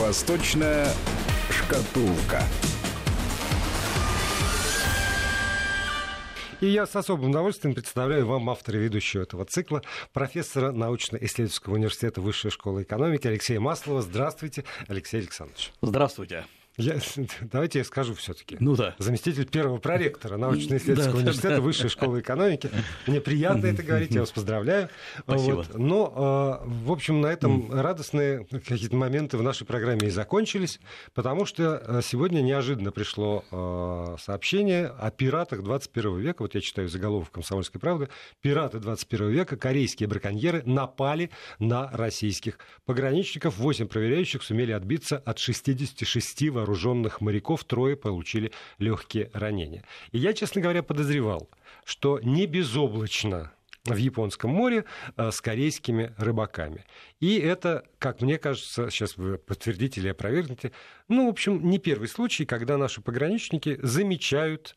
Восточная шкатулка. И я с особым удовольствием представляю вам автора и ведущего этого цикла, профессора научно-исследовательского университета Высшей школы экономики Алексея Маслова. Здравствуйте, Алексей Александрович. Здравствуйте. Я, давайте я скажу все-таки. Ну да. Заместитель первого проректора научно-исследовательского да, университета да, Высшей школы экономики. Мне приятно это говорить, я вас поздравляю. Спасибо. Вот. Но, э, в общем, на этом радостные какие-то моменты в нашей программе и закончились, потому что э, сегодня неожиданно пришло э, сообщение о пиратах 21 века. Вот я читаю заголовок «Комсомольской правды». Пираты 21 века, корейские браконьеры напали на российских пограничников. Восемь проверяющих сумели отбиться от 66 вооруженных вооруженных моряков трое получили легкие ранения. И я, честно говоря, подозревал, что не безоблачно в Японском море э, с корейскими рыбаками. И это, как мне кажется, сейчас вы подтвердите или опровергнете, ну, в общем, не первый случай, когда наши пограничники замечают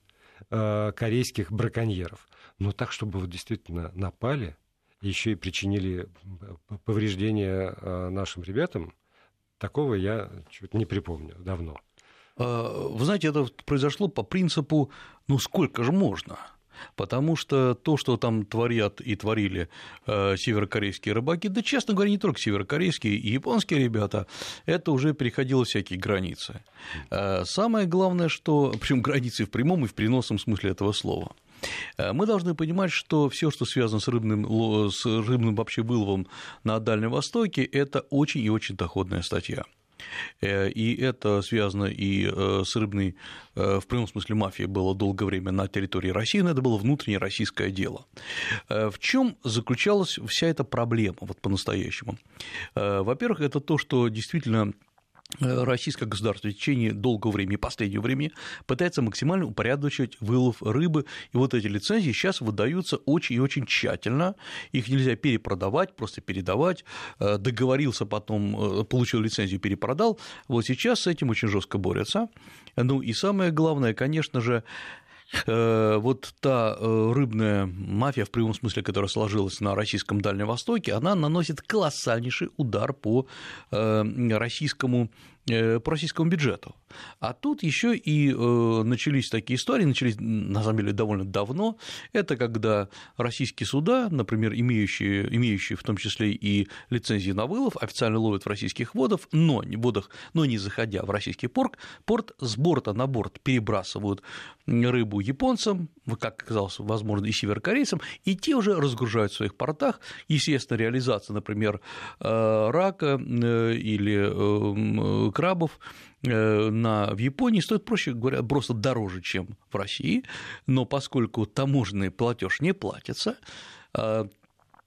э, корейских браконьеров. Но так, чтобы вот действительно напали, еще и причинили э, повреждения нашим ребятам, Такого я чуть не припомню давно. А, вы знаете, это произошло по принципу, ну сколько же можно? Потому что то, что там творят и творили э, северокорейские рыбаки, да, честно говоря, не только северокорейские и японские ребята, это уже переходило всякие границы. Э, самое главное, что, причем границы в прямом и в переносном смысле этого слова. Э, мы должны понимать, что все, что связано с рыбным, с рыбным вообще выловом на Дальнем Востоке, это очень и очень доходная статья. Э, и это связано и э, с рыбной, в прямом смысле, мафией было долгое время на территории России, но это было внутреннее российское дело. В чем заключалась вся эта проблема вот по-настоящему? Во-первых, это то, что действительно российское государство в течение долгого времени, последнего времени, пытается максимально упорядочивать вылов рыбы, и вот эти лицензии сейчас выдаются очень и очень тщательно, их нельзя перепродавать, просто передавать, э, договорился потом, э, получил лицензию, перепродал, вот сейчас с этим очень жестко борются. Ну и самое главное, конечно же, Э, вот та э, рыбная мафия, в прямом смысле, которая сложилась на российском Дальнем Востоке, она наносит колоссальнейший удар по э, российскому Э, по российскому бюджету. А тут еще и э, начались такие истории, начались на самом деле довольно давно. Это когда российские суда, например, имеющие, имеющие в том числе и лицензии на вылов, официально ловят в российских водах, но, водах, но не заходя в российский порт, порт с борта на борт перебрасывают рыбу японцам, как оказалось, возможно, и северокорейцам, и те уже разгружают в своих портах. Естественно, реализация, например, э, рака или крабов э, на, в Японии стоит, проще говоря, просто дороже, чем в России, но поскольку таможенный платеж не платится, э,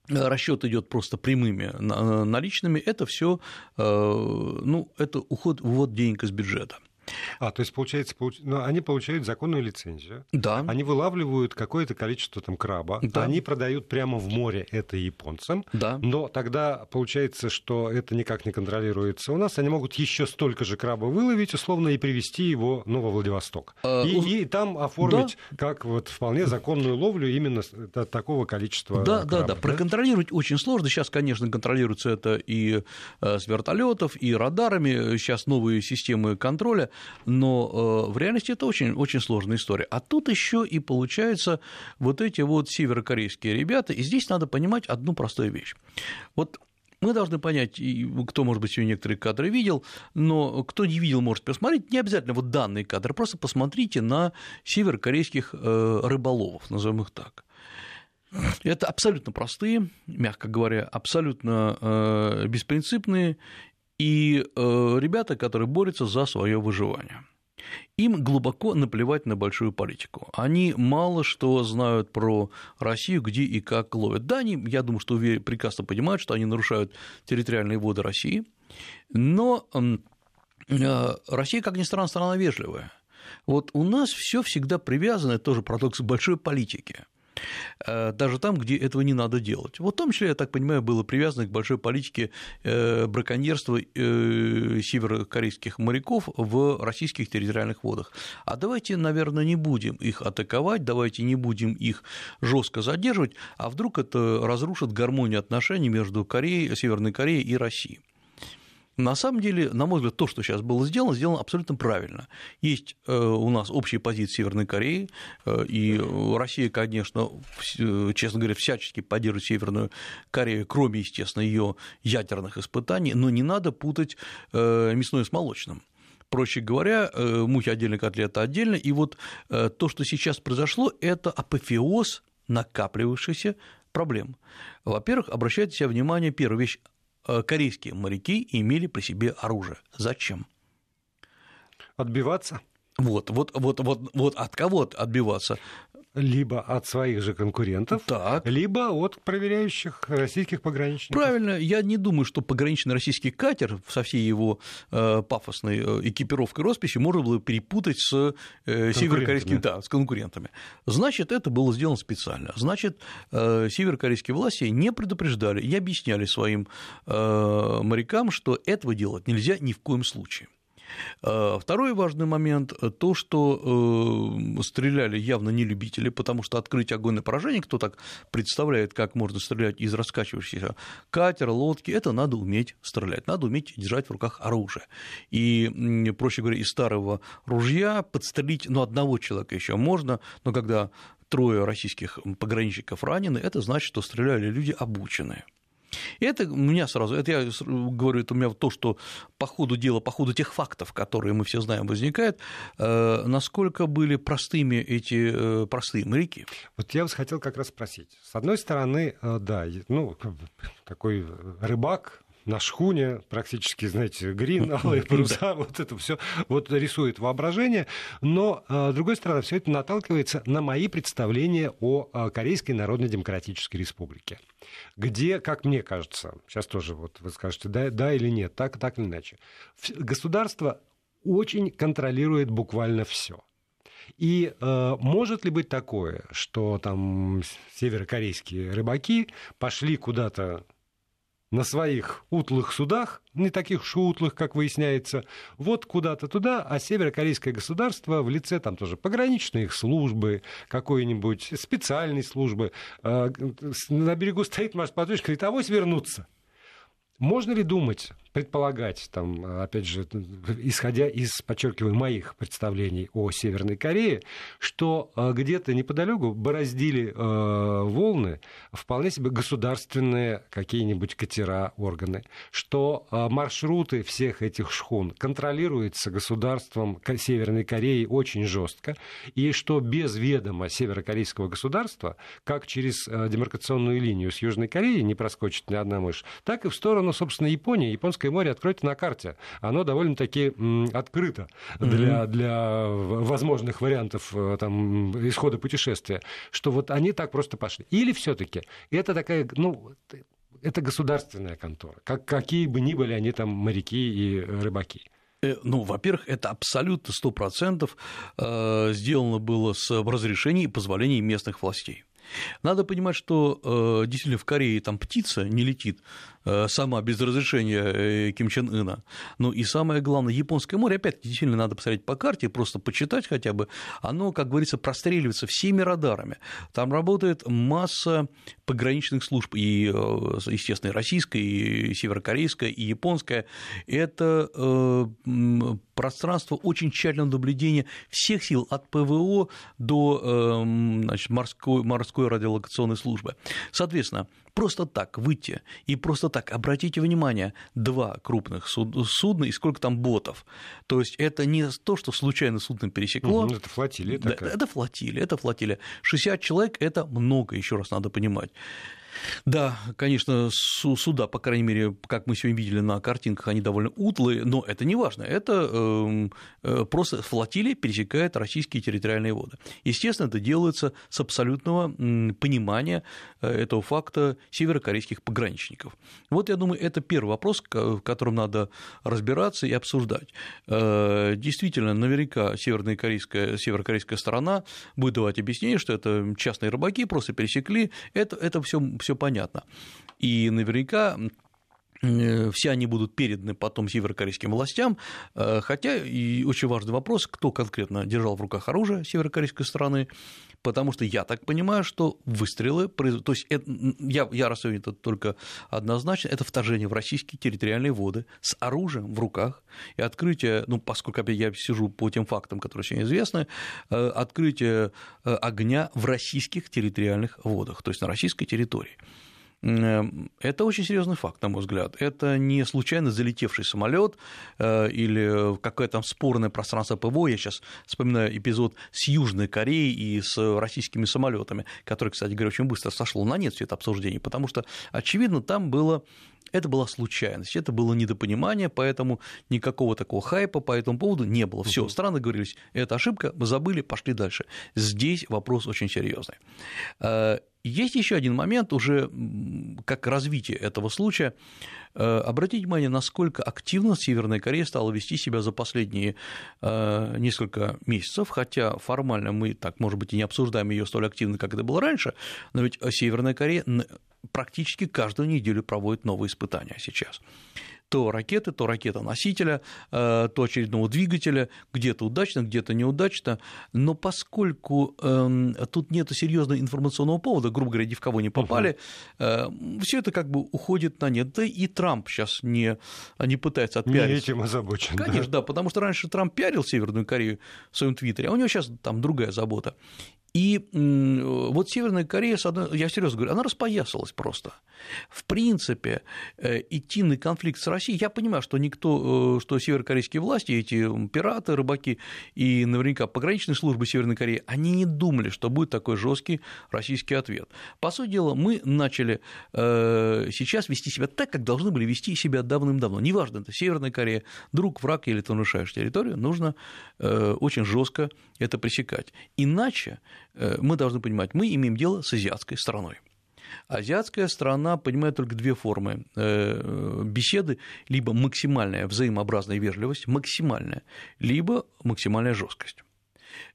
расчет идет просто прямыми наличными, это все, э, ну, это уход, ввод денег из бюджета. А, то есть, получается, получ... ну, они получают законную лицензию. Да. Они вылавливают какое-то количество там краба. Да. Они продают прямо в море это японцам. Да. Но тогда получается, что это никак не контролируется у нас. Они могут еще столько же краба выловить, условно, и привезти его ну, во Владивосток. А, и, у... и там оформить да. как вот вполне законную ловлю именно такого количества да, краба. Да, да, да. Проконтролировать очень сложно. Сейчас, конечно, контролируется это и э, с вертолетов, и радарами. Сейчас новые системы контроля но э, в реальности это очень, очень сложная история. А тут еще и получается вот эти вот северокорейские ребята, и здесь надо понимать одну простую вещь. Вот мы должны понять, кто, может быть, сегодня некоторые кадры видел, но кто не видел, может посмотреть, не обязательно вот данные кадры, просто посмотрите на северокорейских э, рыболовов, назовем их так. Это абсолютно простые, мягко говоря, абсолютно э, беспринципные и э, ребята, которые борются за свое выживание. Им глубоко наплевать на большую политику. Они мало что знают про Россию, где и как ловят. Да, они, я думаю, что прекрасно понимают, что они нарушают территориальные воды России, но э, Россия, как ни странно, страна вежливая. Вот у нас все всегда привязано, это тоже парадокс большой политики. Э, даже там, где этого не надо делать. Вот в том числе, я так понимаю, было привязано к большой политике э, браконьерства э, северокорейских моряков в российских территориальных водах. А давайте, наверное, не будем их атаковать, давайте не будем их жестко задерживать, а вдруг это разрушит гармонию отношений между Кореей, Северной Кореей и Россией. На самом деле, на мой взгляд, то, что сейчас было сделано, сделано абсолютно правильно. Есть э, у нас общие позиции Северной Кореи, э, и Россия, конечно, честно говоря, всячески поддерживает Северную Корею, кроме, естественно, ее ядерных испытаний, но не надо путать мясное с молочным. Проще говоря, мухи отдельно, котлета отдельно. И вот то, что сейчас произошло, это апофеоз накапливавшихся проблем. Во-первых, обращайте себе внимание, первая вещь, Э, корейские моряки имели при себе оружие. Зачем? Отбиваться. Вот, вот, вот, вот, вот от кого отбиваться? Либо от своих же конкурентов, так. либо от проверяющих российских пограничников. Правильно, я не думаю, что пограничный российский катер со всей его э, пафосной э, экипировкой и росписью можно было перепутать с э, северокорейскими, да, с конкурентами. Значит, это было сделано специально. Значит, северокорейские власти не предупреждали, не объясняли своим морякам, что этого делать нельзя ни в коем случае. А, второй важный момент – то, что э, стреляли явно не любители, потому что открыть огонь на поражение, кто так представляет, как можно стрелять из раскачивающихся катера, лодки, это надо уметь стрелять, надо уметь держать в руках оружие. И, проще говоря, из старого ружья подстрелить, ну, одного человека еще можно, но когда трое российских пограничников ранены, это значит, что стреляли люди обученные. И это у меня сразу, это я говорю, это у меня то, что по ходу дела, по ходу тех фактов, которые мы все знаем, возникает, э, насколько были простыми эти э, простые моряки. Вот я вас хотел как раз спросить. С одной стороны, э, да, ну, такой рыбак, на шхуне, практически, знаете, грин, алые паруса, вот это все вот рисует воображение. Но, а, с другой стороны, все это наталкивается на мои представления о а, Корейской Народно-Демократической Республике, где, как мне кажется, сейчас тоже вот вы скажете, да, да или нет, так, так или иначе, государство очень контролирует буквально все. И э, может ли быть такое, что там северокорейские рыбаки пошли куда-то на своих утлых судах, не таких уж утлых, как выясняется, вот куда-то туда, а северокорейское государство в лице там тоже пограничной их службы, какой-нибудь специальной службы, э, на берегу стоит Маш Патрушка, говорит, авось вернуться. Можно ли думать, предполагать, там, опять же, исходя из, подчеркиваю, моих представлений о Северной Корее, что э, где-то неподалеку бороздили э, волны вполне себе государственные какие-нибудь катера, органы, что э, маршруты всех этих шхун контролируются государством Северной Кореи очень жестко, и что без ведома северокорейского государства, как через демаркационную линию с Южной Кореей не проскочит ни одна мышь, так и в сторону, собственно, Японии, Японская Балтийское море откройте на карте. Оно довольно-таки открыто для, mm-hmm. для возможных вариантов э, там, исхода путешествия, что вот они так просто пошли. Или все-таки это такая, ну, это государственная контора, как, какие бы ни были они там моряки и рыбаки. Э, ну, во-первых, это абсолютно сто процентов э, сделано было с разрешения и позволения местных властей. Надо понимать, что действительно в Корее там птица не летит сама без разрешения э, Ким Чен Ына. Ну и самое главное, Японское море, опять-таки, действительно надо посмотреть по карте, просто почитать хотя бы, оно, как говорится, простреливается всеми радарами. Там работает масса пограничных служб, и, э, естественно, и российская, и северокорейская, и японская. Это пространство очень тщательного наблюдения всех сил от ПВО до значит, морской, морской радиолокационной службы. Соответственно, просто так выйти и просто так, обратите внимание, два крупных судна и сколько там ботов. То есть это не то, что случайно судно пересекло. Угу, это флотилия такая. это флотилия, это флотилия. 60 человек – это много, еще раз надо понимать. Да, конечно, суда, по крайней мере, как мы сегодня видели на картинках, они довольно утлые, но это не важно. Это эм, э, просто флотилия пересекает российские территориальные воды. Естественно, это делается с абсолютного понимания э, этого факта северокорейских пограничников. Вот, я думаю, это первый вопрос, в котором надо разбираться и обсуждать. Э, действительно, наверняка северокорейская, северокорейская сторона будет давать объяснение, что это частные рыбаки просто пересекли, это, это все все понятно. И наверняка э, все они будут переданы потом северокорейским властям, э, хотя и очень важный вопрос, кто конкретно держал в руках оружие северокорейской стороны, потому что я так понимаю, что выстрелы, то есть это, я, я расцениваю это только однозначно, это вторжение в российские территориальные воды с оружием в руках и открытие, ну, поскольку я сижу по тем фактам, которые сегодня известны, э, открытие э, огня в российских территориальных водах, то есть на российской территории. Эм, это очень серьезный факт, на мой взгляд. Это не случайно залетевший самолет э, или какое-то там спорное пространство ПВО. Я сейчас вспоминаю эпизод с Южной Кореей и с российскими самолетами, который, кстати говоря, очень быстро сошло на нет все это обсуждение, потому что, очевидно, там было это была случайность, это было недопонимание, поэтому никакого такого хайпа по этому поводу не было. Все, страны говорились, это ошибка, мы забыли, пошли дальше. Здесь вопрос очень серьезный. Есть еще один момент, уже как развитие этого случая. Э, обратите внимание, насколько активно Северная Корея стала вести себя за последние э, несколько месяцев, хотя формально мы так, может быть, и не обсуждаем ее столь активно, как это было раньше, но ведь Северная Корея практически каждую неделю проводит новые испытания сейчас то ракеты, то ракета-носителя, э, то очередного двигателя, где-то удачно, где-то неудачно, но поскольку эм, тут нет серьезного информационного повода, грубо говоря, ни в кого не попали, uh-huh. все это как бы уходит на нет. Да и Трамп сейчас не, не пытается отпиарить. Не этим озабочен. Конечно, да. да, потому что раньше Трамп пиарил Северную Корею в своем твиттере, а у него сейчас там другая забота. И вот Северная Корея, я серьезно говорю, она распоясалась просто. В принципе, э, идти на конфликт с Россией, я понимаю, что никто, э, что северокорейские власти, эти пираты, рыбаки и наверняка пограничные службы Северной Кореи, они не думали, что будет такой жесткий российский ответ. По сути дела, мы начали э, сейчас вести себя так, как должны были вести себя давным-давно. Неважно, это Северная Корея, друг, враг или ты нарушаешь территорию, нужно очень жестко это пресекать. Иначе мы должны понимать, мы имеем дело с азиатской страной. Азиатская страна понимает только две формы э, беседы, либо максимальная взаимообразная вежливость, максимальная, либо максимальная жесткость.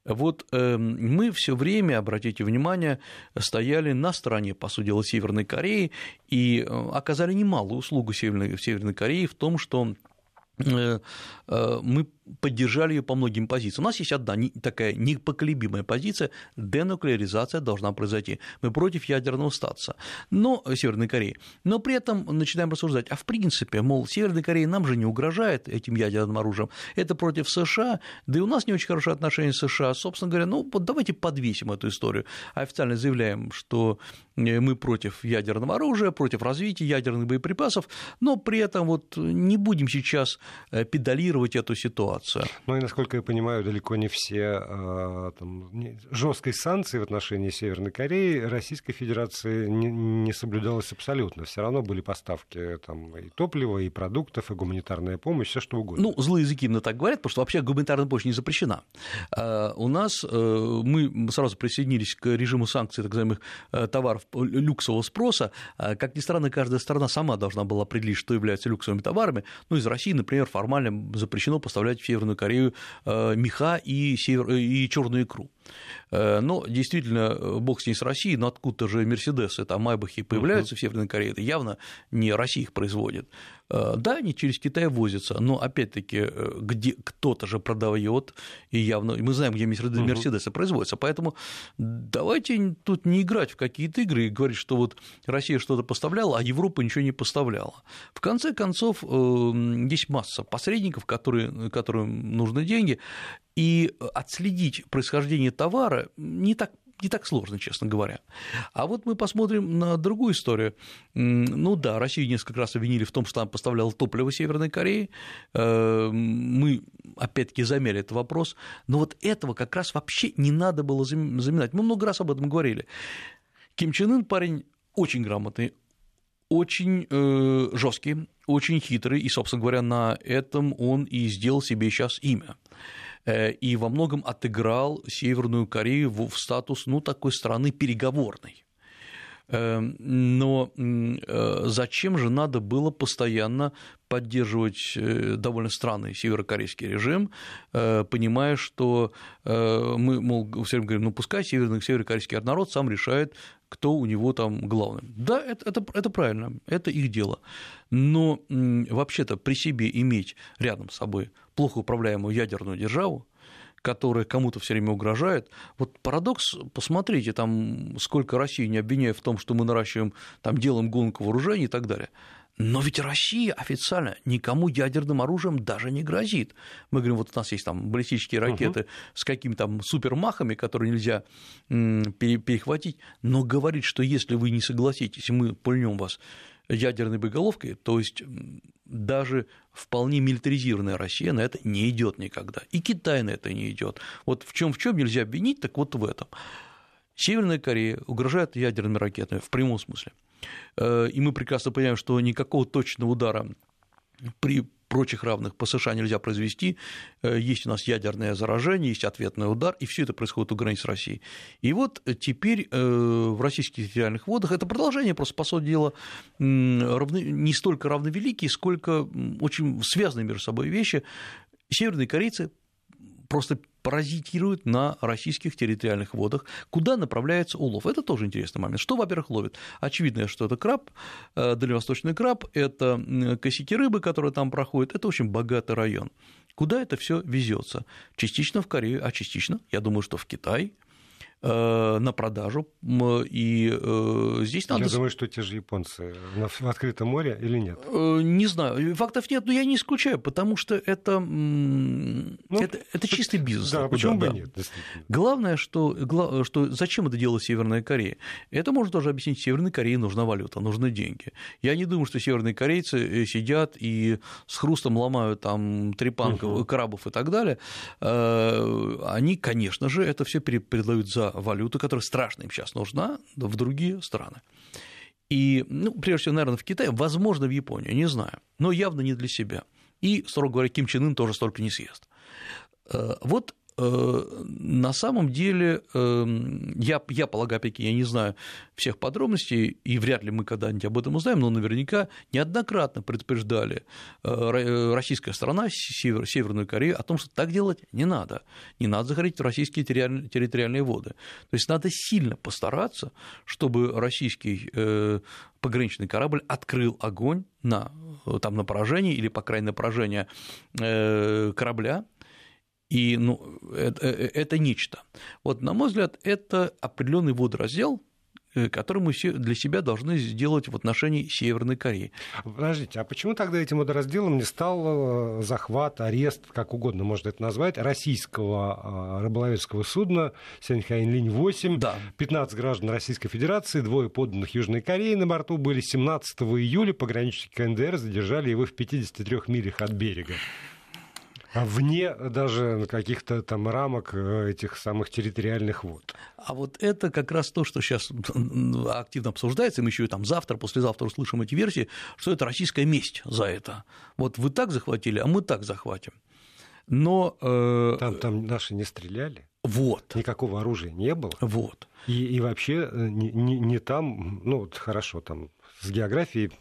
Вот э, мы все время, обратите внимание, стояли на стороне, по сути дела, Северной Кореи и оказали немалую услугу Северной, Северной Корее в том, что мы поддержали ее по многим позициям. У нас есть одна такая непоколебимая позиция – денуклеаризация должна произойти. Мы против ядерного статуса, но Северной Кореи. Но при этом начинаем рассуждать, а в принципе, мол, Северной Корея нам же не угрожает этим ядерным оружием, это против США, да и у нас не очень хорошие отношения с США. Собственно говоря, ну вот давайте подвесим эту историю. Официально заявляем, что э, мы против ядерного оружия, против развития ядерных боеприпасов, но при этом вот не будем сейчас э, педалировать эту ситуацию ситуация. Ну и, насколько я понимаю, далеко не все а, там, жесткой санкции в отношении Северной Кореи Российской Федерации не, не соблюдалось абсолютно. Все равно были поставки там, и топлива, и продуктов, и гуманитарная помощь, все что угодно. Ну, злые языки именно так говорят, потому что вообще гуманитарная помощь не запрещена. А, у нас э, мы сразу присоединились к режиму санкций так называемых э, товаров люксового спроса. А, как ни странно, каждая страна сама должна была определить, что является люксовыми товарами. Ну, из России, например, формально запрещено поставлять в Северную Корею э, меха и, север... и черную икру. Э, но действительно, э, бог с ней с Россией, но откуда-то же Мерседесы, там Майбахи появляются uh-huh. в Северной Корее, это явно не Россия их производит. Э, да, они через Китай возятся, но опять-таки, где кто-то же продает, и явно мы знаем, где Мерседесы uh-huh. производятся. Поэтому давайте тут не играть в какие-то игры и говорить, что вот Россия что-то поставляла, а Европа ничего не поставляла. В конце концов, есть масса посредников, которые, которым нужны деньги, и отследить происхождение товара не так не так сложно, честно говоря. А вот мы посмотрим на другую историю. Ну да, Россию несколько раз обвинили в том, что она поставляла топливо Северной Корее. Э, мы, опять-таки, замяли этот вопрос. Но вот этого как раз вообще не надо было заминать. Мы много раз об этом говорили. Ким Чен Ын парень очень грамотный, очень э, жесткий, очень хитрый, и, собственно говоря, на этом он и сделал себе сейчас имя. Э, и во многом отыграл Северную Корею в статус ну, такой страны переговорной. Эм, но э, зачем же надо было постоянно поддерживать э, довольно странный северокорейский режим, понимая, что мы, мол, все время говорим, ну пускай северный, северокорейский народ сам решает, кто у него там главный. Да, это, это, это правильно, это их дело. Но вообще-то при себе иметь рядом с собой плохо управляемую ядерную державу, которая кому-то все время угрожает. Вот парадокс, посмотрите, там сколько России не обвиняют в том, что мы наращиваем, там делаем гонку вооружений и так далее. Но ведь Россия официально никому ядерным оружием даже не грозит. Мы говорим, вот у нас есть там баллистические ракеты угу. с какими-то там супермахами, которые нельзя перехватить, но говорит, что если вы не согласитесь, мы пульнем вас ядерной боеголовкой, то есть даже вполне милитаризированная Россия на это не идет никогда. И Китай на это не идет. Вот в чем в чем нельзя обвинить, так вот в этом. Северная Корея угрожает ядерными ракетами в прямом смысле. Э, и мы прекрасно понимаем, что никакого точного удара при прочих равных по США нельзя произвести, э, есть у нас ядерное заражение, есть ответный удар, и все это происходит у границ России. И вот теперь э, в российских территориальных водах это продолжение, просто, по сути дела, равны, не столько равновеликие, сколько очень связанные между собой вещи. Северные корейцы просто паразитируют на российских территориальных водах, куда направляется улов. Это тоже интересный момент. Что, во-первых, ловит? Очевидно, что это краб, э, дальневосточный краб, это косяки рыбы, которые там проходят, это очень богатый район. Куда это все везется? Частично в Корею, а частично, я думаю, что в Китай, на продажу. И э, здесь надо... Я думаю, что те же японцы в открытом море или нет? Э, не знаю. Фактов нет, но я не исключаю, потому что это, ну, это, это чистый бизнес. Да, почему бы да. нет? Главное, что, что зачем это делала Северная Корея? Это можно тоже объяснить. Северной Корее нужна валюта, нужны деньги. Я не думаю, что северные корейцы сидят и с хрустом ломают там трепанков, угу. крабов и так далее. Они, конечно же, это все передают за валюту, которая страшно им сейчас нужна, в другие страны. И, ну, прежде всего, наверное, в Китае, возможно, в Японию, не знаю, но явно не для себя. И, строго говоря, Ким Чен Ын тоже столько не съест. Э, вот на самом деле, эм, я, я полагаю, опять я не знаю всех подробностей, и вряд ли мы когда-нибудь об этом узнаем, но наверняка неоднократно предупреждали э, э, российская сторона, Север, Северную Корею, о том, что так делать не надо. Не надо заходить в российские территориальные воды. То есть надо сильно постараться, чтобы российский пограничный корабль открыл огонь на, там, на поражение или, по крайней мере, на поражение корабля, и ну, это, э, это нечто. Вот, на мой взгляд, это определенный водораздел, э, который мы все для себя должны сделать в отношении Северной Кореи. Подождите, а почему тогда этим водоразделом не стал э, захват, арест, как угодно можно это назвать, российского рыболовецкого судна Сяньхайн-Линь-8? Да. 15 граждан Российской Федерации, двое подданных Южной Кореи на борту были 17 июля, пограничники КНДР задержали его в 53 милях от берега. А вне даже каких-то там рамок э, этих самых территориальных вод. А вот это как раз то, что сейчас активно обсуждается, мы еще и там завтра, послезавтра услышим эти версии, что это российская месть за это. Вот вы так захватили, а мы так захватим. Но... Э... Там, там наши не стреляли? Вот. Никакого оружия не было? Вот. И, и вообще э, не, не, не там, ну, вот хорошо, там с географией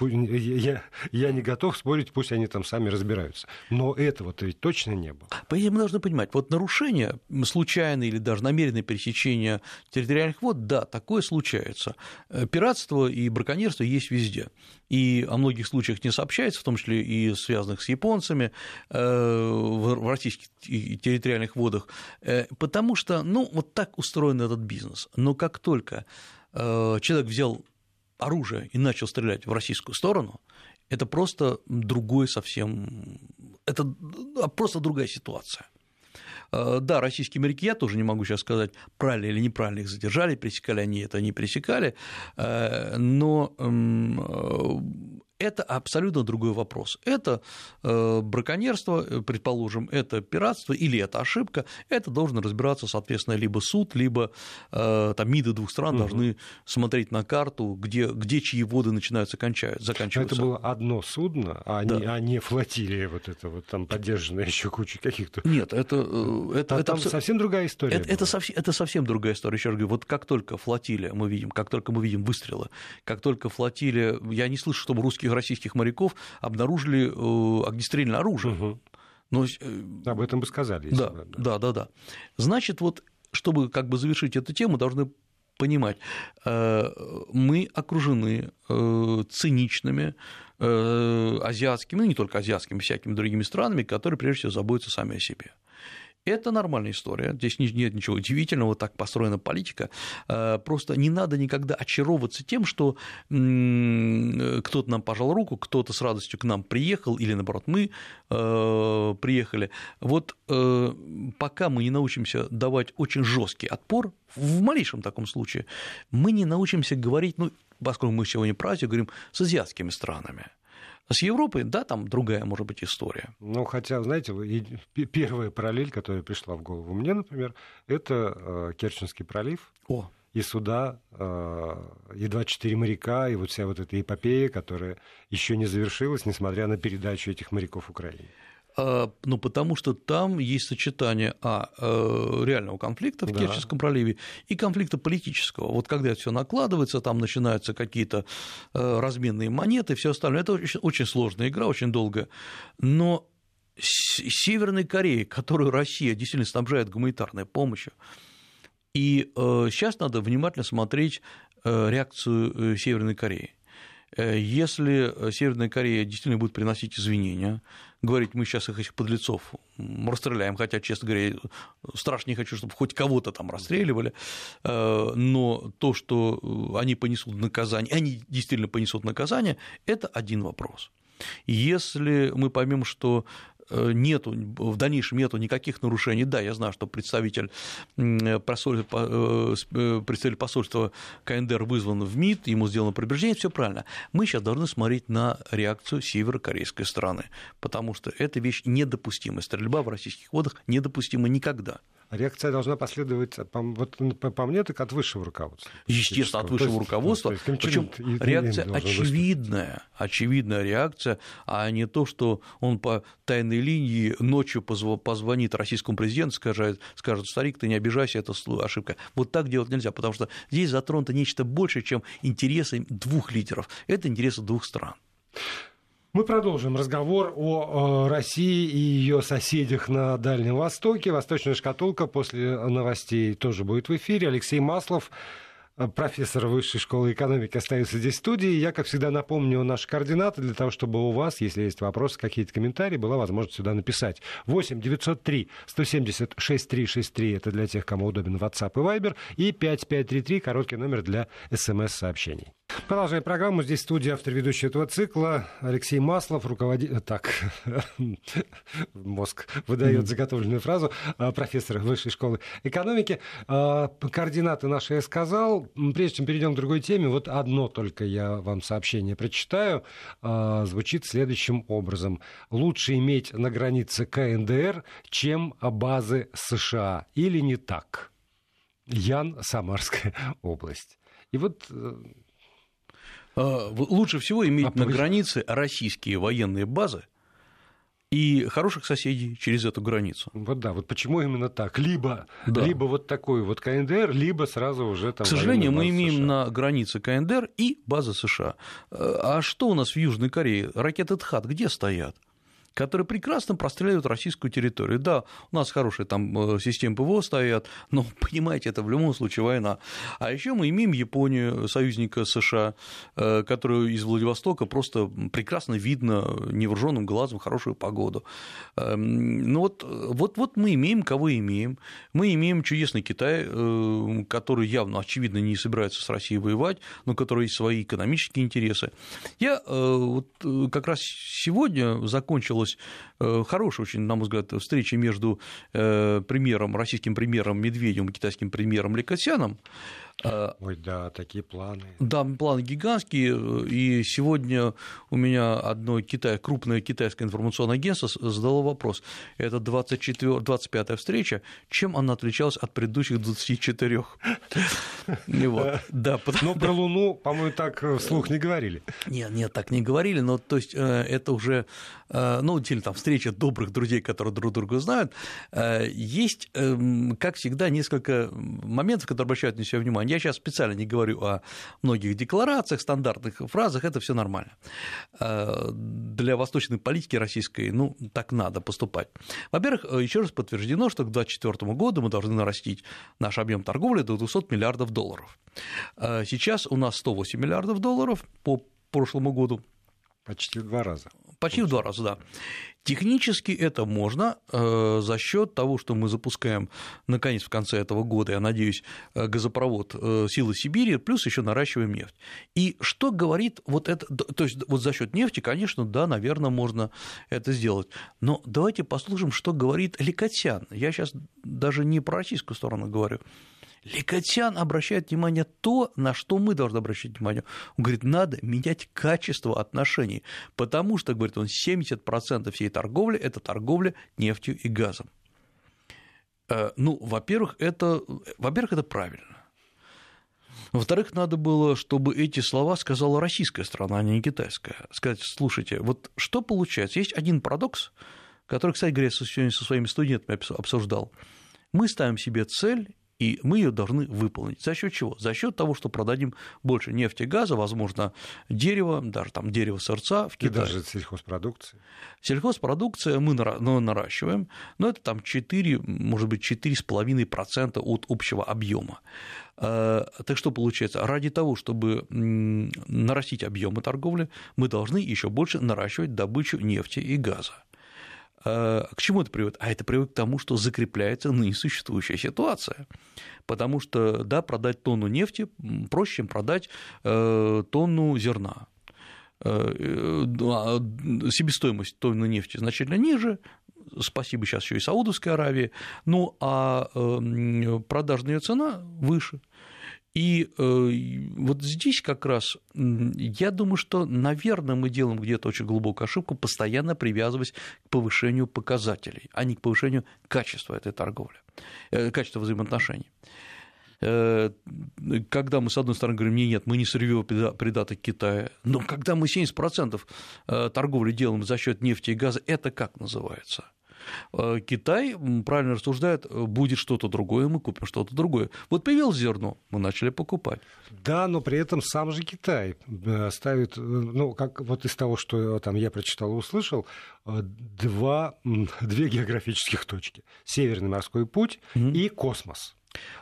я, я не готов спорить, пусть они там сами разбираются. Но этого-то ведь точно не было. Мы должны понимать, вот нарушение, случайное или даже намеренное пересечение территориальных вод, да, такое случается. Э, пиратство и браконьерство есть везде. И о многих случаях не сообщается, в том числе и связанных с японцами э, в российских территориальных водах, э, потому что, ну, вот так устроен этот бизнес. Но как только человек взял оружие и начал стрелять в российскую сторону, это просто другой совсем, это просто другая ситуация. Э, да, российские моряки, я тоже не могу сейчас сказать, правильно или неправильно их задержали, пресекали они это, не пресекали, э, но эм, это абсолютно другой вопрос. Это э, браконьерство, э, предположим, это пиратство или это ошибка, это должен разбираться, соответственно, либо суд, либо э, там МИДы двух стран угу. должны смотреть на карту, где, где чьи воды начинаются, кончаются, заканчиваются. Это было одно судно, а, да. не, а не флотилия вот это вот там поддержанная еще куча каких-то. Нет, это... это, это там абс... совсем другая история. Это, это, совсем, это совсем другая история. Еще раз говорю, вот как только флотилия мы видим, как только мы видим выстрелы, как только флотилия... Я не слышу, чтобы русских российских моряков обнаружили э, огнестрельное оружие. Угу. Но, э, Об этом бы сказали. Да, бы, да, да, да, да. Значит, вот, чтобы как бы завершить эту тему, должны понимать, э, мы окружены циничными азиатскими, ну не только азиатскими, всякими другими странами, которые прежде всего заботятся сами о себе. Это нормальная история, здесь нет ничего удивительного, так построена политика. Э, просто не надо никогда очаровываться тем, что кто-то нам пожал руку, кто-то с радостью к нам приехал, или наоборот, мы э, приехали. Вот э, пока мы не научимся давать очень жесткий отпор, в малейшем таком случае, мы не научимся говорить, ну, поскольку мы сегодня праздник, говорим с азиатскими странами. С Европой, да, там другая, может быть, история. Ну, хотя, знаете, первая параллель, которая пришла в голову мне, например, это э, Керченский пролив. О. И суда, э, и 24 моряка, и вот вся вот эта эпопея, которая еще не завершилась, несмотря на передачу этих моряков Украине. А, ну, потому что там есть сочетание а, э, реального конфликта в да. Керченском проливе и конфликта политического. Вот когда это все накладывается, там начинаются какие-то э, разменные монеты, все остальное. Это очень, очень сложная игра, очень долгая. Но Северной Кореи, которую Россия действительно снабжает гуманитарной помощью, и э, сейчас надо внимательно смотреть реакцию Северной Кореи. Если Северная Корея действительно будет приносить извинения, говорить, мы сейчас их, этих подлецов расстреляем, хотя, честно говоря, страшно не хочу, чтобы хоть кого-то там расстреливали, э, но то, что они понесут наказание, они действительно понесут наказание, это один вопрос. Если мы поймем, что Э, нету, в дальнейшем нету никаких нарушений. Да, я знаю, что представитель, посольства, э, э, представитель посольства КНДР вызван в МИД, ему сделано пробеждение, все правильно. Мы сейчас должны смотреть на реакцию северокорейской страны, потому что эта вещь недопустима. Стрельба в российских водах недопустима никогда. Реакция должна последовать, по, вот, по, по мне, так от высшего руководства. Естественно, от высшего есть, руководства. Причем реакция очевидная, очевидная реакция, а не то, что он по тайной линии ночью позвонит российскому президенту, скажет, скажет, старик, ты не обижайся, это ошибка. Вот так делать нельзя, потому что здесь затронуто нечто большее, чем интересы двух лидеров. Это интересы двух стран. Мы продолжим разговор о России и ее соседях на Дальнем Востоке. Восточная шкатулка после новостей тоже будет в эфире. Алексей Маслов, профессор Высшей школы экономики, остается здесь в студии. Я, как всегда, напомню наши координаты для того, чтобы у вас, если есть вопросы, какие-то комментарии, была возможность сюда написать. 8 903 170 6363 это для тех, кому удобен WhatsApp и Viber, и 5533 короткий номер для смс-сообщений. Продолжаем программу. Здесь студия автор ведущий этого цикла Алексей Маслов, руководитель... Так, мозг выдает заготовленную фразу. А, профессор Высшей школы экономики. А, координаты наши я сказал. Прежде чем перейдем к другой теме, вот одно только я вам сообщение прочитаю. Звучит следующим образом. Лучше иметь на границе КНДР, чем базы США. Или не так? Ян, Самарская область. И вот э, лучше всего иметь а на границе российские военные базы и хороших соседей через эту границу. Вот да, вот почему именно так? Либо, да. либо вот такой вот КНДР, либо сразу уже там... К сожалению, мы имеем США. на границе КНДР и базы США. А что у нас в Южной Корее? Ракеты ТХАТ где стоят? Которые прекрасно простреливают российскую территорию. Да, у нас хорошие там э, системы ПВО стоят, но, понимаете, это в любом случае война. А еще мы имеем Японию, союзника США, э, которую из Владивостока просто прекрасно видно невооруженным глазом хорошую погоду. Эм, ну вот, вот, вот мы имеем, кого имеем. Мы имеем чудесный Китай, э, который явно, очевидно, не собирается с Россией воевать, но который есть свои экономические интересы. Я вот как раз сегодня закончил состоялась э, хорошая очень, на мой взгляд, встреча между э, премьером, российским премьером Медведевым и китайским премьером Лекосяном. Э, Ой, да, такие планы. Да, планы гигантские. И сегодня у меня одно Китай, крупное китайское информационное агентство задало вопрос. Это 24, 25-я встреча. Чем она отличалась от предыдущих 24? Да, но про Луну, по-моему, так вслух не говорили. Нет, нет, так не говорили, но то есть это уже, ну, или там встреча добрых друзей, которые друг друга знают. Есть, эм, как всегда, несколько моментов, которые обращают на себя внимание я сейчас специально не говорю о многих декларациях, стандартных фразах, это все нормально. Э, для восточной политики российской, ну, так надо поступать. Во-первых, э, еще раз подтверждено, что к 2024 году мы должны нарастить наш объем торговли до 200 миллиардов долларов. Э, сейчас у нас 108 миллиардов долларов по прошлому году. Почти в два раза. Почти в два раза, да. Технически это можно э, за счет того, что мы запускаем, наконец, в конце этого года, я надеюсь, э, газопровод э, «Силы Сибири», плюс еще наращиваем нефть. И что говорит вот это, то есть вот за счет нефти, конечно, да, наверное, можно это сделать. Но давайте послушаем, что говорит Ликотян. Я сейчас даже не про российскую сторону говорю. Ликотян обращает внимание то, на что мы должны обращать внимание. Он говорит, надо менять качество отношений, потому что, говорит он, 70% всей торговли – это торговля нефтью и газом. Э, ну, во-первых, это, во-первых, это правильно. Во-вторых, надо было, чтобы эти слова сказала российская страна, а не китайская. Сказать, слушайте, вот что получается? Есть один парадокс, который, кстати говоря, сегодня со своими студентами обсуждал. Мы ставим себе цель и мы ее должны выполнить. За счет чего? За счет того, что продадим больше нефти и газа, возможно, дерева, даже там дерево сырца в Китае. И даже сельхозпродукции. Сельхозпродукция мы ну, наращиваем, но это там 4, может быть, 4,5% от общего объема. Э, так что получается, ради того, чтобы нарастить объемы торговли, мы должны еще больше наращивать добычу нефти и газа. Э, к чему это приводит? А это приводит к тому, что закрепляется ныне существующая ситуация. Потому что, да, продать тонну нефти проще, чем продать э, тонну зерна. Э, а, себестоимость тонны нефти значительно ниже, спасибо сейчас еще и Саудовской Аравии, ну а продажная цена выше. И э, вот здесь как раз я думаю, что, наверное, мы делаем где-то очень глубокую ошибку, постоянно привязываясь к повышению показателей, а не к повышению качества этой торговли, э, качества взаимоотношений э, когда мы, с одной стороны, говорим, нет, нет, мы не сырьевой придаток Китая, но когда мы 70% торговли делаем за счет нефти и газа, это как называется? Э, Китай правильно рассуждает, будет что-то другое, мы купим что-то другое. Вот появилось зерно, мы начали покупать. Да, но при этом сам же Китай э, ставит, э, ну, как вот из того, что там я прочитал и услышал, два, две географических точки. Северный морской путь mm-hmm. и космос.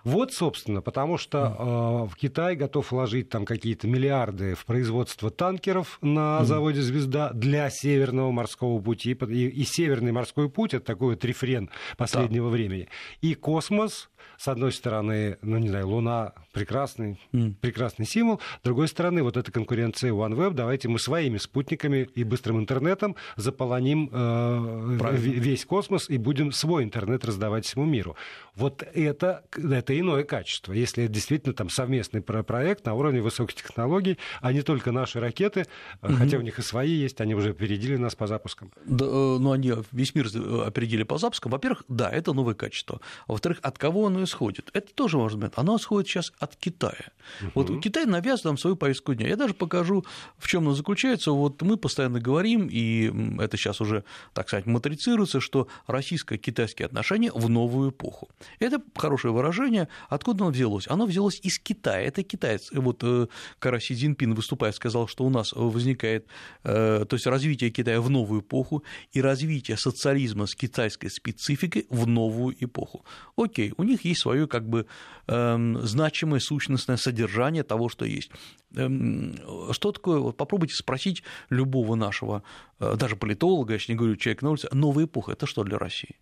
Вот, собственно, потому что э, в Китай готов вложить там какие-то миллиарды в производство танкеров на заводе «Звезда» для Северного морского пути. И, и Северный морской путь – это такой вот рефрен последнего да. времени. И космос с одной стороны, ну, не знаю, Луна прекрасный, mm. прекрасный символ, с другой стороны, вот эта конкуренция OneWeb, давайте мы своими спутниками и быстрым интернетом заполоним э, весь космос и будем свой интернет раздавать всему миру. Вот это, это иное качество. Если это действительно там совместный проект на уровне высоких технологий, а не только наши ракеты, mm-hmm. хотя у них и свои есть, они уже опередили нас по запускам. Да, э, ну, они весь мир опередили по запускам. Во-первых, да, это новое качество. А во-вторых, от кого оно исходит? Это тоже важный момент. Оно исходит сейчас от Китая. Угу. Вот Китай навязывает нам свою повестку дня. Я даже покажу, в чем она заключается. Вот мы постоянно говорим, и это сейчас уже, так сказать, матрицируется, что российско-китайские отношения в новую эпоху. Это хорошее выражение. Откуда оно взялось? Оно взялось из Китая. Это китаец. Вот э, когда Си Цзиньпин, выступая, сказал, что у нас возникает э, то есть развитие Китая в новую эпоху и развитие социализма с китайской спецификой в новую эпоху. Окей, у них есть свое как бы эм, значимое сущностное содержание того, что есть. Эм, что такое, вот попробуйте спросить любого нашего, э, даже политолога, я не говорю человек на улице, новая эпоха – это что для России?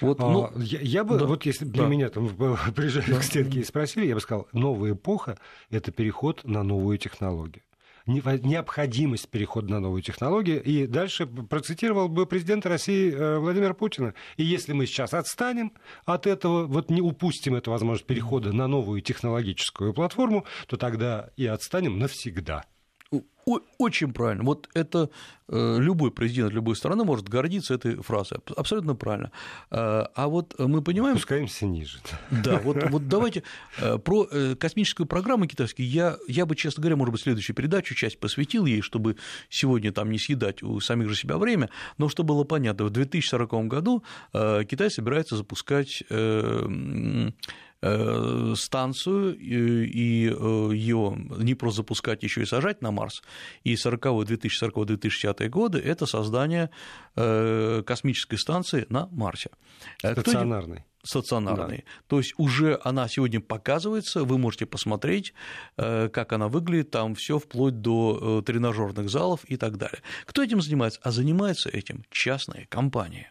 Вот, а, ну, я, я бы, да, вот если бы да. меня там прижали да. к стенке и спросили, я бы сказал, новая эпоха – это переход на новую технологию необходимость перехода на новую технологию. И дальше процитировал бы президента России э, Владимира Путина. И если мы сейчас отстанем от этого, вот не упустим эту возможность перехода на новую технологическую платформу, то тогда и отстанем навсегда. Очень правильно. Вот это э, любой президент любой страны может гордиться этой фразой. Абсолютно правильно. Э, а вот мы понимаем... Спускаемся ниже. Да, вот, вот давайте э, про космическую программу китайскую я, я бы, честно говоря, может быть, следующую передачу часть посвятил ей, чтобы сегодня там не съедать у самих же себя время, но чтобы было понятно, в 2040 году Китай собирается запускать станцию и ее не просто запускать, еще и сажать на Марс. И 40-2040-2050 годы – это создание космической станции на Марсе. Стационарной стационарной. Да. То есть уже она сегодня показывается, вы можете посмотреть, э, как она выглядит, там все вплоть до э, тренажерных залов и так далее. Кто этим занимается? А занимается этим частные компании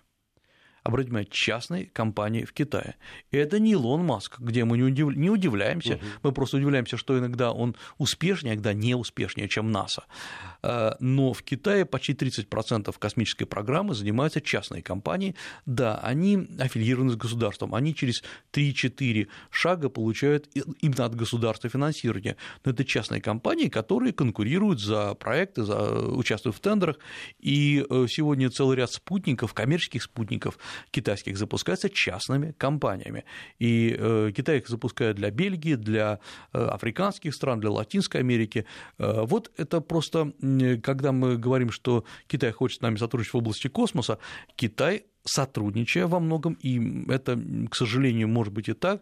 обратите внимание, частной компании в Китае. И это не Илон Маск, где мы не, удив... не удивляемся, угу. мы просто удивляемся, что иногда он успешнее, иногда не успешнее, чем НАСА. А, но в Китае почти 30% космической программы занимаются частные компании. Да, они аффилированы с государством, они через 3-4 шага получают именно от государства финансирование. Но это частные компании, которые конкурируют за проекты, за... участвуют в тендерах. И э, сегодня целый ряд спутников, коммерческих спутников, китайских запускаются частными компаниями. И э, Китай их запускает для Бельгии, для э, африканских стран, для Латинской Америки. Э, вот это просто, когда мы говорим, что Китай хочет с нами сотрудничать в области космоса, Китай сотрудничая во многом, и это, к сожалению, может быть и так,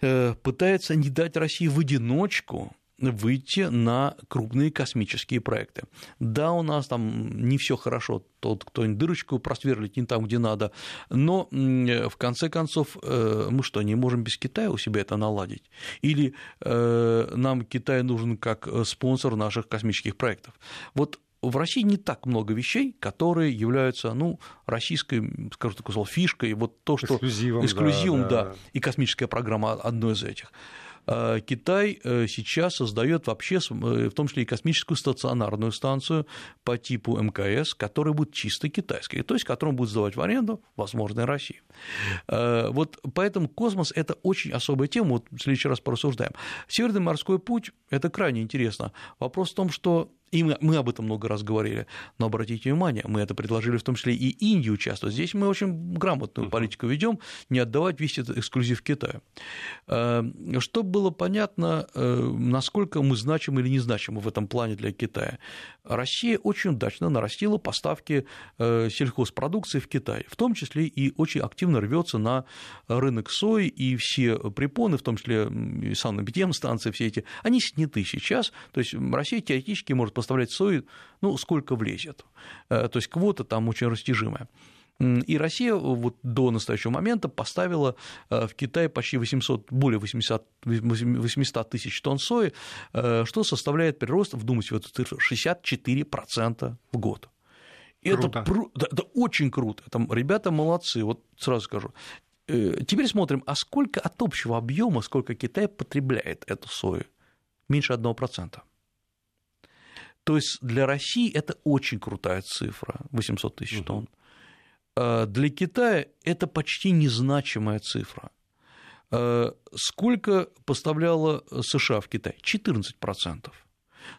пытается не дать России в одиночку выйти на крупные космические проекты. Да, у нас там не все хорошо, тот кто-нибудь дырочку просверлить не там, где надо, но в конце концов э, мы что, не можем без Китая у себя это наладить? Или э, нам Китай нужен как спонсор наших космических проектов? Вот в России не так много вещей, которые являются, ну, российской, скажем так, фишкой, вот то, что эксклюзивом, эксклюзивом да, да, да, и космическая программа одной из этих. А, Китай э, сейчас создает вообще, э, в том числе и космическую стационарную станцию по типу МКС, которая будет чисто китайской, то есть которую будет сдавать в аренду, возможно, России. А, вот поэтому космос – это очень особая тема, вот в следующий раз порассуждаем. Северный морской путь – это крайне интересно. Вопрос в том, что и мы, мы об этом много раз говорили. Но обратите внимание, мы это предложили в том числе и Индии участвовать. Здесь мы очень грамотную политику ведем, не отдавать весь этот эксклюзив Китаю. Э, чтобы было понятно, э, насколько мы значимы или не значимы в этом плане для Китая. Россия очень удачно нарастила поставки э, сельхозпродукции в Китай, в том числе и очень активно рвется на рынок сои, и все препоны, в том числе и санэпидемстанции, все эти, они сняты сейчас. То есть Россия теоретически может поставлять сою, ну, сколько влезет. Э, то есть квота там очень растяжимая. И Россия вот до настоящего момента поставила э, в Китай почти 800, более 800, 800 тысяч тонн сои, э, что составляет прирост, вдумайтесь в эту цифру, 64% в год. И это, это очень круто. Это, ребята молодцы, вот сразу скажу. Теперь смотрим, а сколько от общего объема, сколько Китай потребляет эту сою? Меньше 1%. То есть для России это очень крутая цифра, 800 тысяч тонн. Угу. Для Китая это почти незначимая цифра. А, сколько поставляла США в Китай? 14%.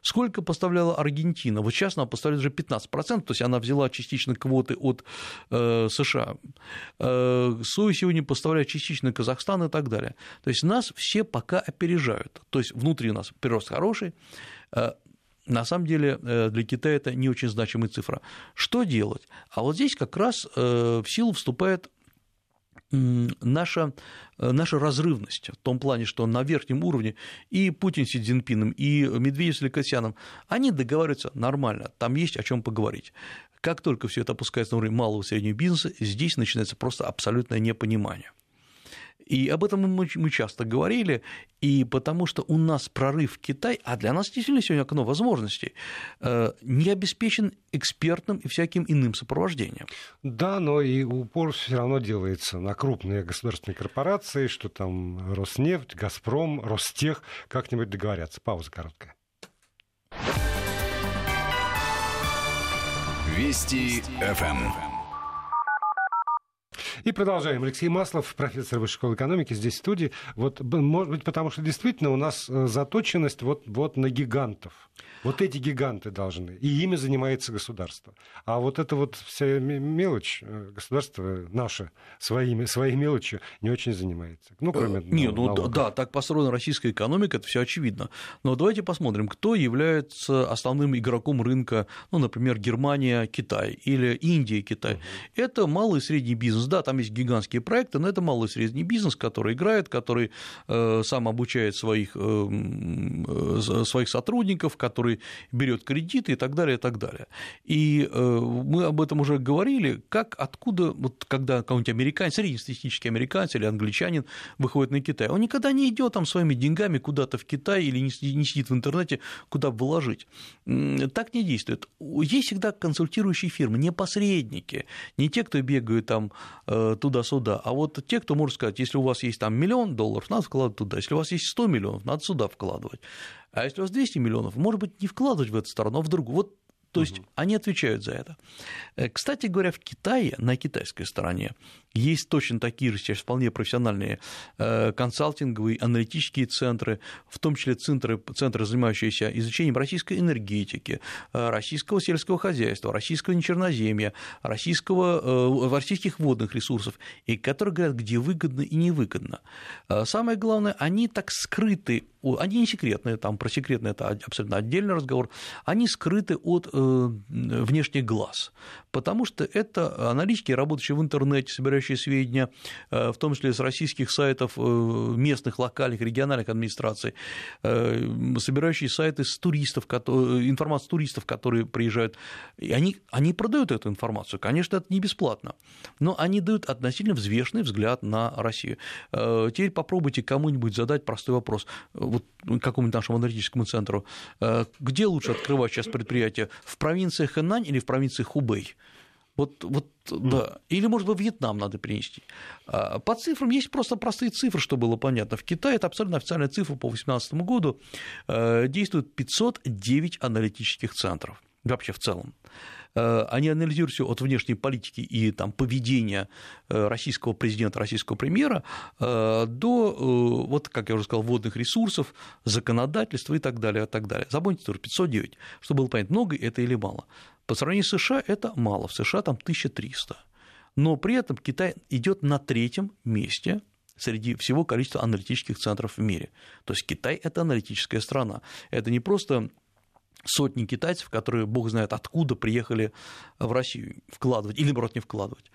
Сколько поставляла Аргентина? Вот сейчас она поставляет уже 15%, то есть она взяла частично квоты от э, США. Э, Сою сегодня поставляют частично Казахстан и так далее. То есть нас все пока опережают. То есть внутри у нас прирост хороший, на самом деле э, для Китая это не очень значимая цифра. Что делать? А вот здесь как раз э, в силу вступает наша, э, наша разрывность в том плане, что на верхнем уровне и Путин с Си Цзиньпином, и Медведев с Лекосяном, они договариваются нормально, там есть о чем поговорить. Как только все это опускается на уровень малого и среднего бизнеса, здесь начинается просто абсолютное непонимание. И об этом мы, мы часто говорили, и потому что у нас прорыв в Китай, а для нас действительно сегодня окно возможностей, э, не обеспечен экспертным и всяким иным сопровождением. Да, но и упор все равно делается на крупные государственные корпорации, что там Роснефть, Газпром, Ростех как-нибудь договорятся. Пауза короткая. Вести ФМ. И продолжаем. Алексей Маслов, профессор Высшей школы экономики, здесь в студии. Вот, может быть, потому что действительно у нас э, заточенность вот, вот на гигантов. Вот эти гиганты должны, и ими занимается государство. А вот эта вот вся мелочь, э, государство наше своими, своей мелочью не очень занимается. Ну, кроме Не, ну да, так построена российская экономика, это все очевидно. Но давайте посмотрим, кто является основным игроком рынка, ну, например, Германия, Китай или Индия, Китай. Угу. Это малый и средний бизнес. Да, там есть гигантские проекты, но это малый и средний бизнес, который играет, который э, сам обучает своих, э, э, своих сотрудников, который берет кредиты и так далее, и так далее. И мы об этом уже говорили, как, откуда, вот когда какой-нибудь американец, среднестатистический американец или англичанин выходит на Китай, он никогда не идет там своими деньгами куда-то в Китай или не сидит в интернете, куда вложить. Так не действует. Есть всегда консультирующие фирмы, не посредники, не те, кто бегают там туда-сюда, а вот те, кто может сказать, если у вас есть там миллион долларов, надо вкладывать туда, если у вас есть 100 миллионов, надо сюда вкладывать. А если у вас 200 миллионов, может быть, не вкладывать в эту сторону, а в другую. Вот то есть угу. они отвечают за это. Э, кстати говоря, в Китае, на китайской стороне, есть точно такие же сейчас вполне профессиональные э, консалтинговые, аналитические центры, в том числе центры, центры занимающиеся изучением российской энергетики, э, российского сельского хозяйства, российского нечерноземья, российского, российских водных ресурсов, и которые говорят, где выгодно и невыгодно. Самое главное, они так скрыты, они не секретные, там про секретные это абсолютно отдельный разговор, они скрыты от внешних глаз, потому что это аналитики, работающие в интернете, собирающие сведения, э, в том числе с российских сайтов э, местных, локальных, региональных администраций, э, собирающие сайты с туристов, информацию туристов, которые приезжают, и они, они продают эту информацию. Конечно, это не бесплатно, но они дают относительно взвешенный взгляд на Россию. Теперь попробуйте кому-нибудь задать простой вопрос, вот какому-нибудь нашему аналитическому центру, где лучше открывать сейчас предприятие, в провинции Хэнань или в провинции Хубэй? Вот, вот да. Или, может быть, Вьетнам надо принести. А, по цифрам есть просто простые цифры, чтобы было понятно. В Китае это абсолютно официальная цифра по 2018 году. Э, действует 509 аналитических центров вообще в целом. Э, они анализируют все от внешней политики и там, поведения э, российского президента, российского премьера до, вот, как я уже сказал, водных ресурсов, законодательства и так далее, и так далее. Запомните тоже 509, чтобы было понятно, много это или мало. По сравнению с США это мало, в США там 1300. Но при этом Китай идет на третьем месте среди всего количества аналитических центров в мире. То есть Китай – это аналитическая страна. Это не просто сотни китайцев, которые, бог знает откуда, приехали в Россию вкладывать или, наоборот, не вкладывать.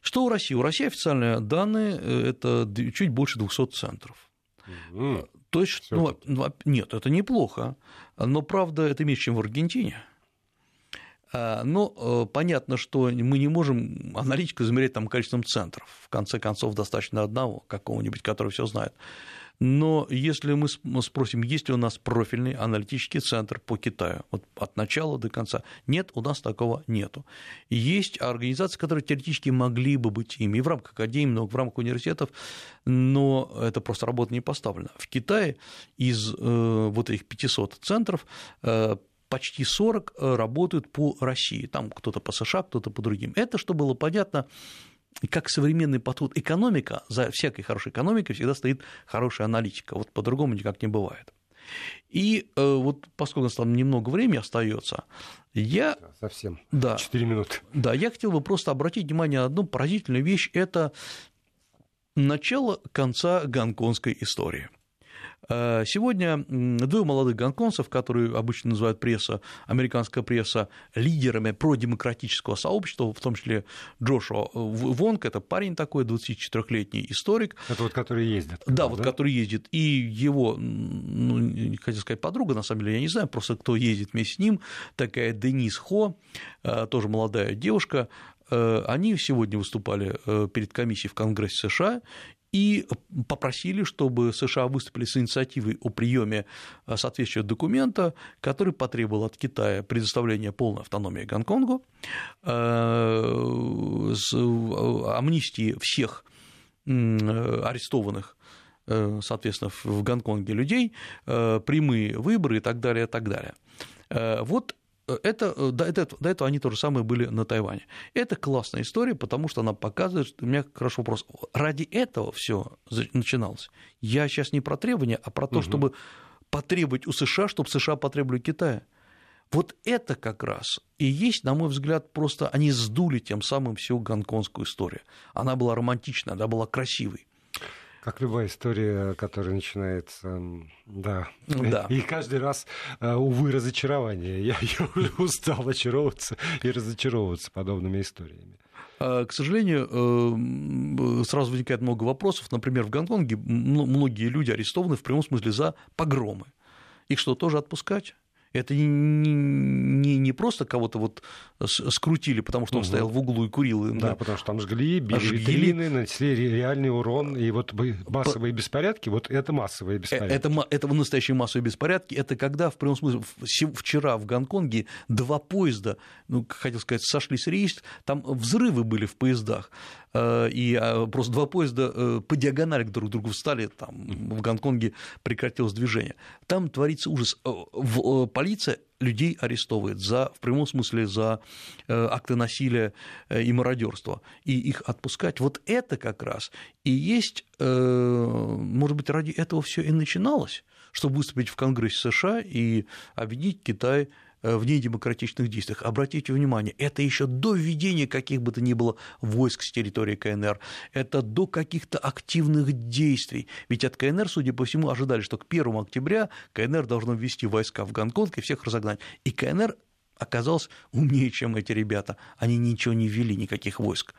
Что у России? У России официальные данные – это чуть больше 200 центров. Mm-hmm. То есть, ну, ну, нет, это неплохо, но правда это меньше, чем в Аргентине. А, но э, понятно, что мы не можем аналитику замерять там количеством центров. В конце концов, достаточно одного какого-нибудь, который все знает. Но если мы спросим, есть ли у нас профильный аналитический центр по Китаю, вот от начала до конца, нет, у нас такого нету. Есть организации, которые теоретически могли бы быть ими, и в рамках академии, но в рамках университетов, но это просто работа не поставлена. В Китае из э, вот этих 500 центров э, почти 40 э, работают по России. Там кто-то по США, кто-то по другим. Это, что было понятно, как современный подход экономика, за всякой хорошей экономикой всегда стоит хорошая аналитика. Вот по-другому никак не бывает. И э, вот поскольку у нас там немного времени остается, я... Совсем. Да. Четыре минуты. Да, я хотел бы просто обратить внимание на одну поразительную вещь. Это начало конца гонконгской истории. Э, сегодня двое молодых гонконгцев, которые обычно называют пресса, американская пресса, лидерами продемократического сообщества, в том числе Джошуа Вонг, это парень такой, 24-летний историк. Это вот который ездит. Да, вот да? который ездит. И его, ну, не хотел сказать подруга, на самом деле, я не знаю, просто кто ездит вместе с ним, такая Денис Хо, э, тоже молодая девушка, э, они сегодня выступали перед комиссией в Конгрессе США и попросили, чтобы США выступили с инициативой о приеме э, соответствующего документа, который потребовал от Китая предоставления полной автономии Гонконгу, э, э, амнистии всех арестованных соответственно, в Гонконге людей, прямые выборы и так далее, и так далее. Вот это, э, до, этого, до этого они то же самое были на Тайване. Это классная история, потому что она показывает, что у меня хороший вопрос. Ради этого все начиналось. Я сейчас не про требования, а про то, угу. чтобы потребовать у США, чтобы США потребовали Китая. Вот это как раз и есть, на мой взгляд, просто они сдули тем самым всю гонконгскую историю. Она была романтичной, она была красивой. Как любая история, которая начинается, да. да. И каждый раз, э, увы, разочарование. Я, я уже устал очаровываться и разочаровываться подобными историями. А, к сожалению, э, сразу возникает много вопросов. Например, в Гонконге многие люди арестованы в прямом смысле за погромы. Их что, тоже отпускать? Это не, не, не просто кого-то вот скрутили, потому что он угу. стоял в углу и курил. Да, да, потому что там жгли, били жгли. витрины, нанесли реальный урон, и вот массовые беспорядки, вот это массовые э, беспорядки. Это, это настоящие массовые беспорядки, это когда, в прямом смысле, вчера в Гонконге два поезда, ну, хотел сказать, сошли с рейс, там взрывы были в поездах, и а, просто два поезда э, по диагонали друг к другу встали, там в Гонконге прекратилось движение. Там творится ужас. Полиция людей арестовывает за, в прямом смысле за э, акты насилия э, и мародерства, и их отпускать. Вот это как раз и есть, э, может быть, ради этого все и начиналось, чтобы выступить в Конгрессе США и обвинить Китай Э, в недемократичных действиях. Обратите внимание, это еще до введения каких бы то ни было войск с территории КНР, это до каких-то активных действий. Ведь от КНР, судя по всему, ожидали, что к 1 октября КНР должно ввести войска в Гонконг и всех разогнать. И КНР оказалось умнее, чем эти ребята. Они ничего не ввели, никаких войск.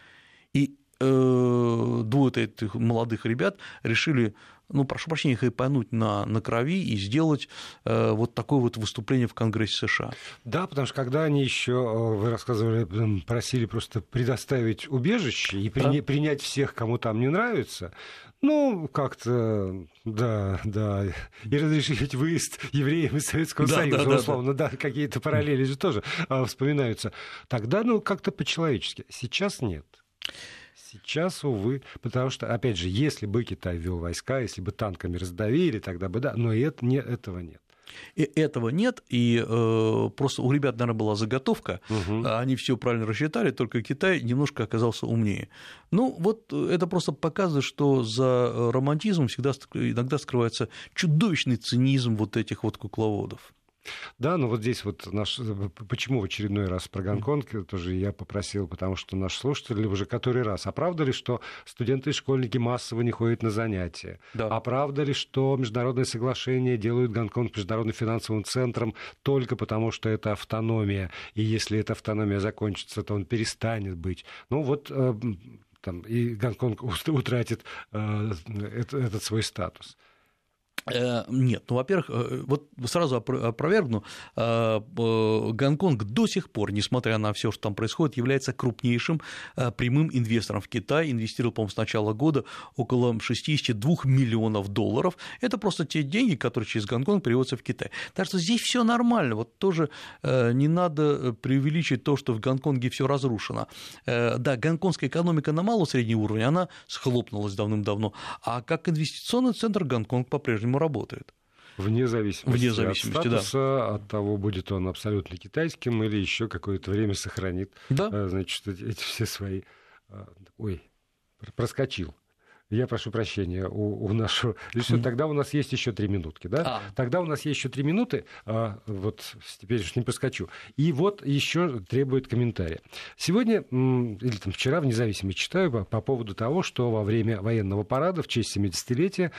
И э, двое этих молодых ребят решили ну, прошу прощения, хайпануть на, на крови и сделать э, вот такое вот выступление в Конгрессе США. Да, потому что когда они еще, э, вы рассказывали, просили просто предоставить убежище и при, да. принять всех, кому там не нравится, ну, как-то, да, да. И разрешить выезд евреям из Советского да, Союза, да, условно, да, да. да какие-то параллели же тоже а, вспоминаются. Тогда, ну, как-то по-человечески. Сейчас нет. Сейчас, увы, потому что, опять же, если бы Китай вел войска, если бы танками раздавили, тогда бы да, но это, не, этого нет. И этого нет, и э, просто у ребят, наверное, была заготовка, угу. они все правильно рассчитали, только Китай немножко оказался умнее. Ну, вот это просто показывает, что за романтизмом всегда иногда скрывается чудовищный цинизм вот этих вот кукловодов. Да, но вот здесь вот наш... Почему в очередной раз про Гонконг тоже я попросил, потому что наш слушатель уже который раз. А правда ли, что студенты и школьники массово не ходят на занятия? Да. А правда ли, что международные соглашения делают Гонконг международным финансовым центром только потому, что это автономия, и если эта автономия закончится, то он перестанет быть? Ну вот э, там, и Гонконг утратит э, этот свой статус. Э, нет, ну, во-первых, э, вот сразу опровергну, э, Гонконг до сих пор, несмотря на все, что там происходит, является крупнейшим прямым инвестором в Китай, инвестировал, по-моему, с начала года около 62 миллионов долларов. Это просто те деньги, которые через Гонконг переводятся в Китай. Так что здесь все нормально, вот тоже не надо преувеличить то, что в Гонконге все разрушено. Да, гонконгская экономика на малом среднем уровне, она схлопнулась давным-давно, а как инвестиционный центр Гонконг по-прежнему по-прежнему работает. Вне зависимости, Вне зависимости от статуса, да. от того, будет он абсолютно китайским или еще какое-то время сохранит да. Э, значит, эти все свои... Э, ой, проскочил. Я прошу прощения у, у нашего... Все, тогда у нас есть еще три минутки, да? А. Тогда у нас есть еще три минуты, а, вот теперь уж не проскочу. И вот еще требует комментария. Сегодня, или там вчера в «Независимой» читаю по, по поводу того, что во время военного парада в честь 70-летия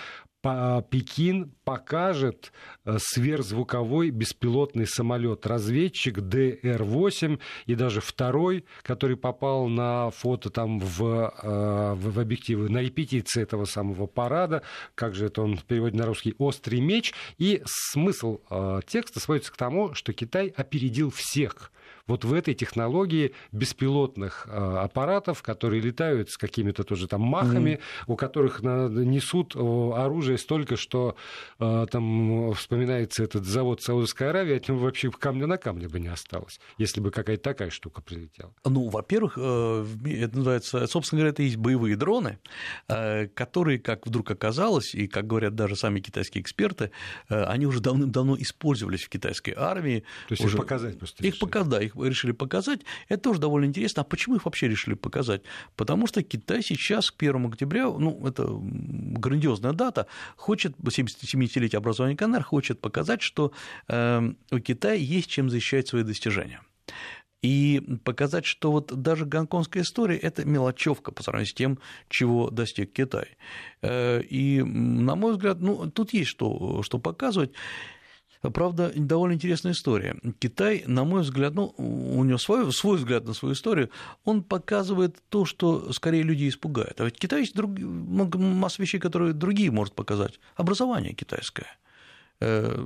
Пекин покажет э, сверхзвуковой беспилотный самолет-разведчик ДР-8 и даже второй, который попал на фото там в, э, в объективы на репетиции этого самого парада, как же это он в переводе на русский, «Острый меч». И смысл э, текста сводится к тому, что Китай опередил всех – вот в этой технологии беспилотных а, аппаратов, которые летают с какими-то тоже там махами, mm-hmm. у которых несут оружие столько, что а, там вспоминается этот завод Саудовской Аравии, от него вообще камня на камне бы не осталось, если бы какая-то такая штука прилетела. Ну, во-первых, э, это называется, собственно говоря, это есть боевые дроны, э, которые, как вдруг оказалось, и как говорят даже сами китайские эксперты, э, они уже давным-давно использовались в китайской армии. То есть уже... их показать просто. Их показать, да, их их решили показать, это тоже довольно интересно. А почему их вообще решили показать? Потому что Китай сейчас к 1 октября, ну, это грандиозная дата, хочет, 70-летие образования КНР, хочет показать, что эм, у Китая есть чем защищать свои достижения и показать, что вот даже гонконгская история – это мелочевка по сравнению с тем, чего достиг Китай. Э, и, на мой взгляд, ну, тут есть что, что показывать. Правда, довольно интересная история. Китай, на мой взгляд, ну, у него свой, свой взгляд на свою историю, он показывает то, что скорее людей испугает. А ведь Китай есть друг... масса вещей, которые другие может показать. Образование китайское – Э,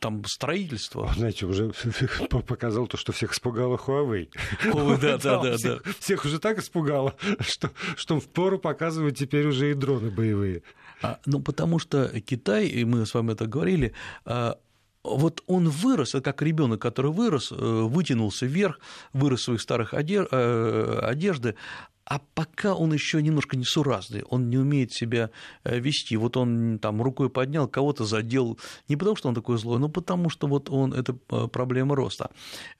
там строительство. Знаете, уже показал то, что всех испугало Huawei. Huawei да, да, да, всех, да. Всех уже так испугало, что, что в пору показывают теперь уже и дроны боевые. А, ну, потому что Китай, и мы с вами это говорили, а, вот он вырос, это как ребенок, который вырос, э, вытянулся вверх, вырос в своих старых э, одежды, а пока он еще немножко несуразный, он не умеет себя э, вести. Вот он там рукой поднял, кого-то задел, не потому что он такой злой, но потому что вот он, это э, проблема роста.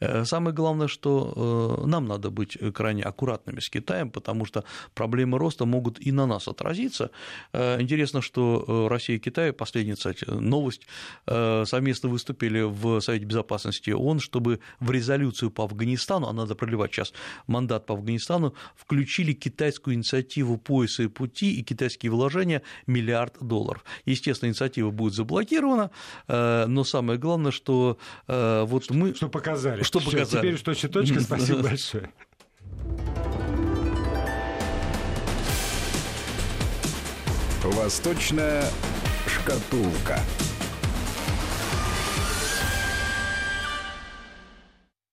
Э, самое главное, что нам надо быть крайне аккуратными с Китаем, потому что проблемы роста могут и на нас отразиться. Интересно, что Россия и Китай, последняя, кстати, новость, совместно выступили в Совете Безопасности ООН, чтобы в резолюцию по Афганистану, а надо проливать сейчас мандат по Афганистану, включить включили китайскую инициативу пояса и пути и китайские вложения миллиард долларов. Естественно, инициатива будет заблокирована, э, но самое главное, что э, вот мы... Что показали. Что Всё, показали. Теперь точка точка. Спасибо большое. Восточная шкатулка.